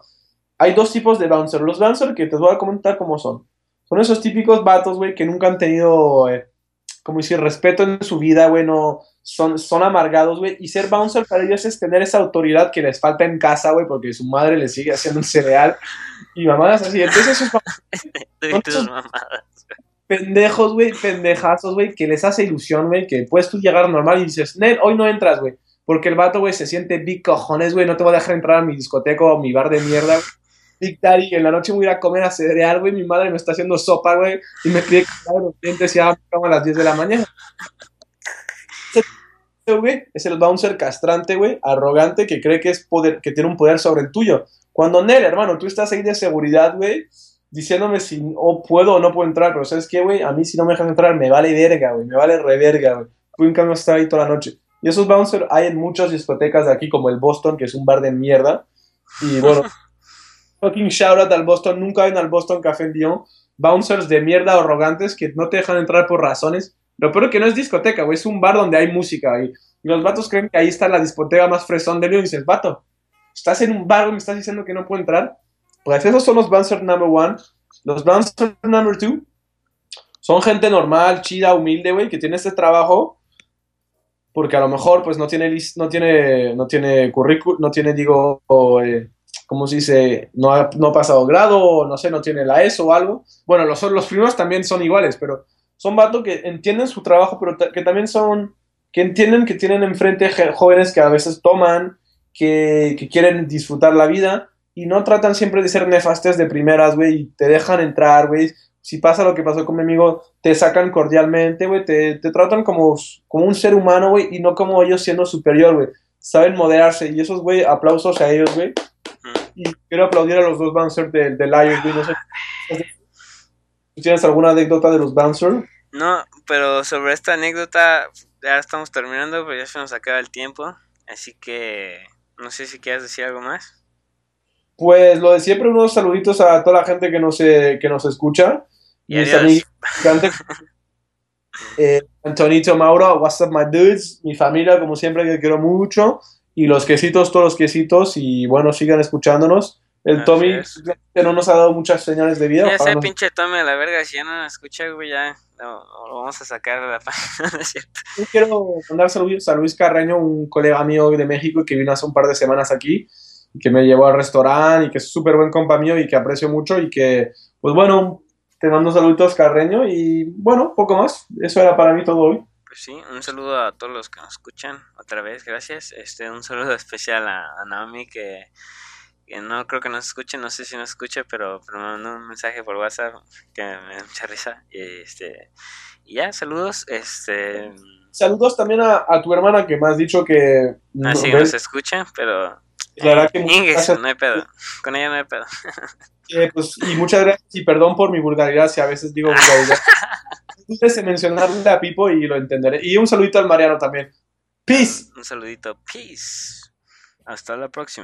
Hay dos tipos de bouncer. Los bouncer que te voy a comentar cómo son. Son esos típicos vatos, güey, que nunca han tenido, eh, como decir, respeto en su vida, güey, no, son, son amargados, güey, y ser bouncer para ellos es tener esa autoridad que les falta en casa, güey, porque su madre les sigue haciendo un cereal y mamadas así. Entonces esos, esos mamadas, pendejos, güey, pendejazos, güey, que les hace ilusión, güey, que puedes tú llegar normal y dices, Nel, hoy no entras, güey, porque el vato, güey, se siente big cojones, güey, no te voy a dejar entrar a mi discoteca o mi bar de mierda, güey. Big Daddy, en la noche voy a ir a comer a cereal, güey, mi madre me está haciendo sopa, güey, y me pide que los dientes y a las 10 de la mañana. Güey, es el bouncer castrante, güey, arrogante, que cree que es poder, que tiene un poder sobre el tuyo. Cuando Nel, hermano, tú estás ahí de seguridad, güey, diciéndome si o puedo o no puedo entrar, pero ¿sabes qué, güey? A mí si no me dejan entrar me vale verga, güey, me vale reverga, güey. Fui en cambio estar ahí toda la noche. Y esos bouncers hay en muchas discotecas de aquí, como el Boston, que es un bar de mierda. Y bueno, fucking shout out al Boston, nunca ven al Boston Café en Dion. Bouncers de mierda arrogantes que no te dejan entrar por razones. Lo peor que no es discoteca, güey, es un bar donde hay música. Y, los vatos creen que ahí está la discoteca más fresón de León y dices, vato, estás en un bar y me estás diciendo que no puedo entrar. Pues esos son los bouncers number one. Los bouncers number two son gente normal, chida, humilde, güey, que tiene este trabajo porque a lo mejor pues no tiene no tiene no tiene currículum, no tiene digo eh, ¿cómo se dice? No ha, no ha pasado grado, no sé, no tiene la ESO o algo. Bueno, los, los primeros también son iguales, pero son vatos que entienden su trabajo, pero que también son, que entienden que tienen enfrente jóvenes que a veces toman, que, que quieren disfrutar la vida y no tratan siempre de ser nefastes de primeras, güey, y te dejan entrar, güey. Si pasa lo que pasó con mi amigo, te sacan cordialmente, güey, te, te, tratan como, como un ser humano, güey, y no como ellos siendo superior, güey. Saben moderarse, y esos, güey, aplausos a ellos, güey. Y quiero aplaudir a los dos bouncers del de Lions, güey, no sé. ¿Tienes alguna anécdota de los bouncers? No, pero sobre esta anécdota, ya estamos terminando, pero ya se nos acaba el tiempo. Así que no sé si quieres decir algo más. Pues lo de siempre, unos saluditos a toda la gente que nos, que nos escucha. Y mis amigos, eh, Antonito Mauro, what's up my dudes, mi familia como siempre que quiero mucho, y los quesitos, todos los quesitos, y bueno, sigan escuchándonos. El Tommy no nos ha dado muchas señales de vida. Ya sé, pinche Tommy, a la verga, si ya no nos escucha, güey, ya lo, vamos a sacar de la página, ¿no es cierto? Yo quiero mandar saludos a Luis Carreño, un colega mío de México que vino hace un par de semanas aquí que me llevó al restaurante y que es súper buen compa mío y que aprecio mucho y que, pues bueno, te mando saludos Carreño y bueno, poco más. Eso era para mí todo hoy. Pues sí, un saludo a todos los que nos escuchan otra vez, gracias. Este, un saludo especial a, Naomi que, que, no creo que nos escuche, no sé si nos escucha, pero, pero me mandó un mensaje por WhatsApp que me da mucha risa. Y, este, y ya, saludos. Este, saludos también a, a, tu hermana que me has dicho que... Ah, sí, nos escucha, pero la verdad que no hay pedo. Con ella no hay pedo. Eh, pues, y muchas gracias y perdón por mi vulgaridad si a veces digo vulgaridad. Entonces mencionarle a Pipo y lo entenderé. Y un saludito al Mariano también. Peace. Un saludito. Peace. Hasta la próxima.